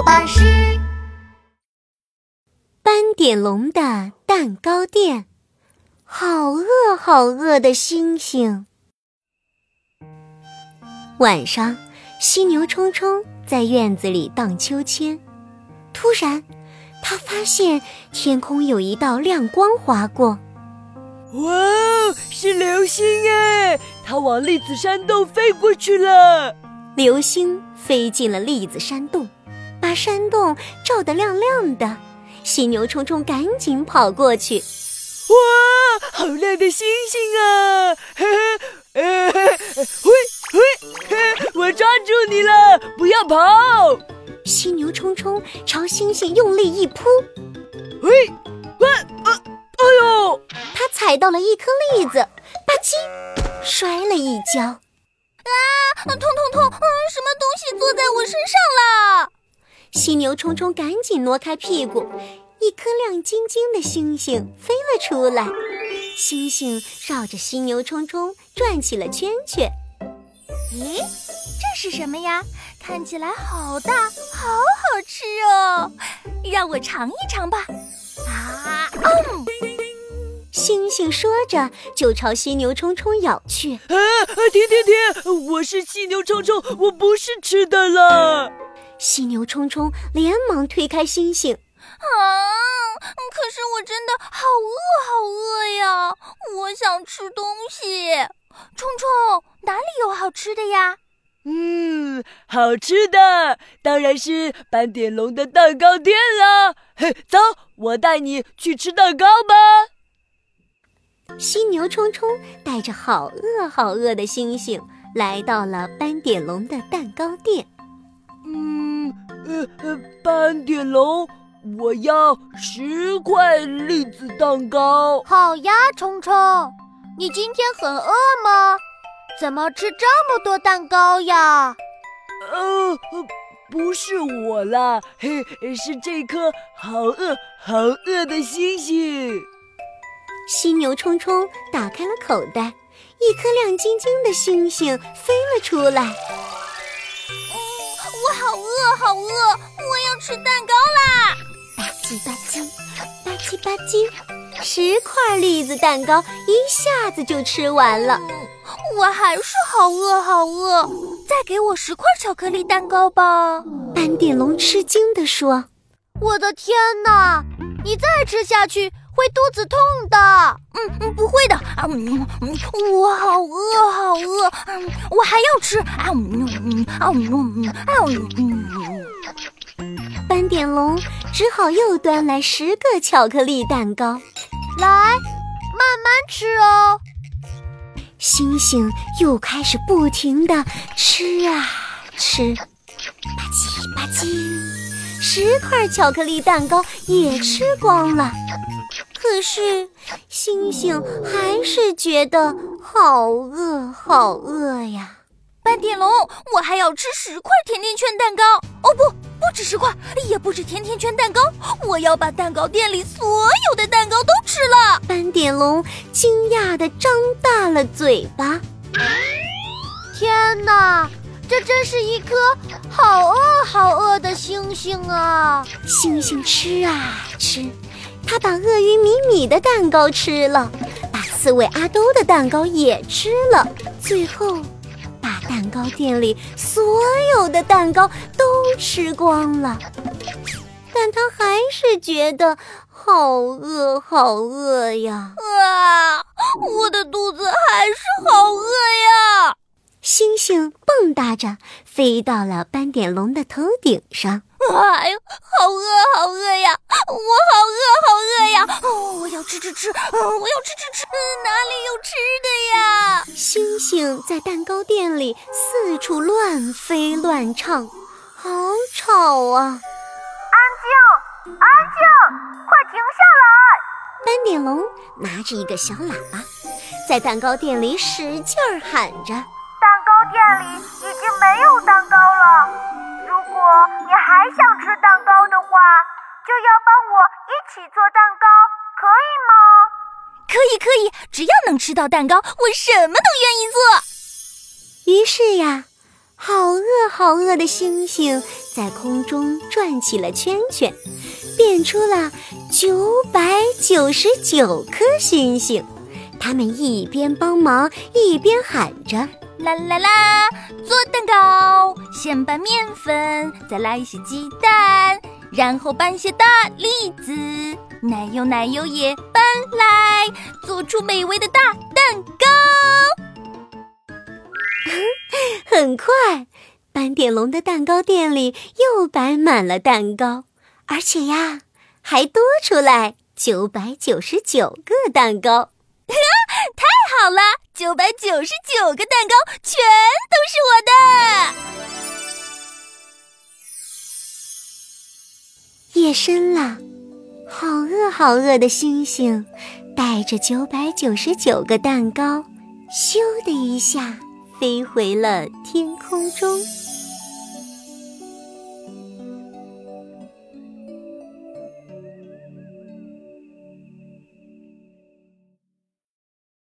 宝巴士。斑点龙的蛋糕店，好饿好饿的星星。晚上，犀牛冲冲在院子里荡秋千，突然，他发现天空有一道亮光划过。哇，是流星哎！它往栗子山洞飞过去了。流星飞进了栗子山洞，把山洞照得亮亮的。犀牛冲冲赶紧跑过去。哇，好亮的星星啊！嘿 嘿，呃，喂喂，我抓住你了，不要跑！犀牛冲冲朝星星用力一扑，喂，喂，呃，哎呦！他踩到了一颗栗子，吧唧，摔了一跤。啊，痛痛痛！嗯，什么东西坐在我身上了？犀牛冲冲赶紧挪开屁股，一颗亮晶晶的星星飞了出来。星星绕着犀牛冲冲转起了圈圈。咦，这是什么呀？看起来好大，好好吃哦！让我尝一尝吧。啊，嗯。星星说着，就朝犀牛冲冲咬去。啊，停停停！我是犀牛冲冲，我不是吃的了。犀牛冲冲连忙推开星星。啊，可是我真的好饿，好饿呀！我想吃东西。冲冲，哪里有好吃的呀？嗯，好吃的当然是斑点龙的蛋糕店了。嘿，走，我带你去吃蛋糕吧。犀牛冲冲带着好饿好饿的星星来到了斑点龙的蛋糕店。嗯，呃呃，斑点龙，我要十块栗子蛋糕。好呀，冲冲，你今天很饿吗？怎么吃这么多蛋糕呀？呃，不是我啦，嘿，是这颗好饿好饿的星星。犀牛冲冲打开了口袋，一颗亮晶晶的星星飞了出来。嗯，我好饿，好饿，我要吃蛋糕啦！吧唧吧唧，吧唧吧唧，十块栗子蛋糕一下子就吃完了。我还是好饿，好饿，再给我十块巧克力蛋糕吧！斑点龙吃惊地说：“我的天哪，你再吃下去！”会肚子痛的，嗯嗯，不会的，啊嗯嗯，我好饿好饿，嗯，我还要吃，啊嗯嗯啊嗯嗯嗯，斑点龙只好又端来十个巧克力蛋糕，来，慢慢吃哦。星星又开始不停的吃啊吃，吧唧吧唧，十块巧克力蛋糕也吃光了。可是，星星还是觉得好饿，好饿呀！斑点龙，我还要吃十块甜甜圈蛋糕。哦不，不止十块，也不止甜甜圈蛋糕，我要把蛋糕店里所有的蛋糕都吃了。斑点龙惊讶地张大了嘴巴。天哪，这真是一颗好饿好饿的星星啊！星星吃啊吃。他把鳄鱼米米的蛋糕吃了，把刺猬阿兜的蛋糕也吃了，最后把蛋糕店里所有的蛋糕都吃光了。但他还是觉得好饿，好饿呀！啊，我的肚子还是好饿呀！星星蹦跶着飞到了斑点龙的头顶上。哎呦，好饿，好饿呀！我好饿，好饿呀！哦，我要吃吃吃，我要吃吃吃，哪里有吃的呀？星星在蛋糕店里四处乱飞乱唱，好吵啊！安静，安静，快停下来！斑点龙拿着一个小喇叭，在蛋糕店里使劲儿喊着：“蛋糕店里已经没有蛋糕了。”如果你还想吃蛋糕的话，就要帮我一起做蛋糕，可以吗？可以，可以，只要能吃到蛋糕，我什么都愿意做。于是呀，好饿好饿的星星在空中转起了圈圈，变出了九百九十九颗星星。他们一边帮忙，一边喊着：“啦啦啦！做蛋糕，先拌面粉，再来一些鸡蛋，然后拌些大栗子，奶油奶油也拌来，做出美味的大蛋糕。”很快，斑点龙的蛋糕店里又摆满了蛋糕，而且呀，还多出来九百九十九个蛋糕。太好了，九百九十九个蛋糕全都是我的。夜深了，好饿好饿的星星，带着九百九十九个蛋糕，咻的一下。飞回了天空中。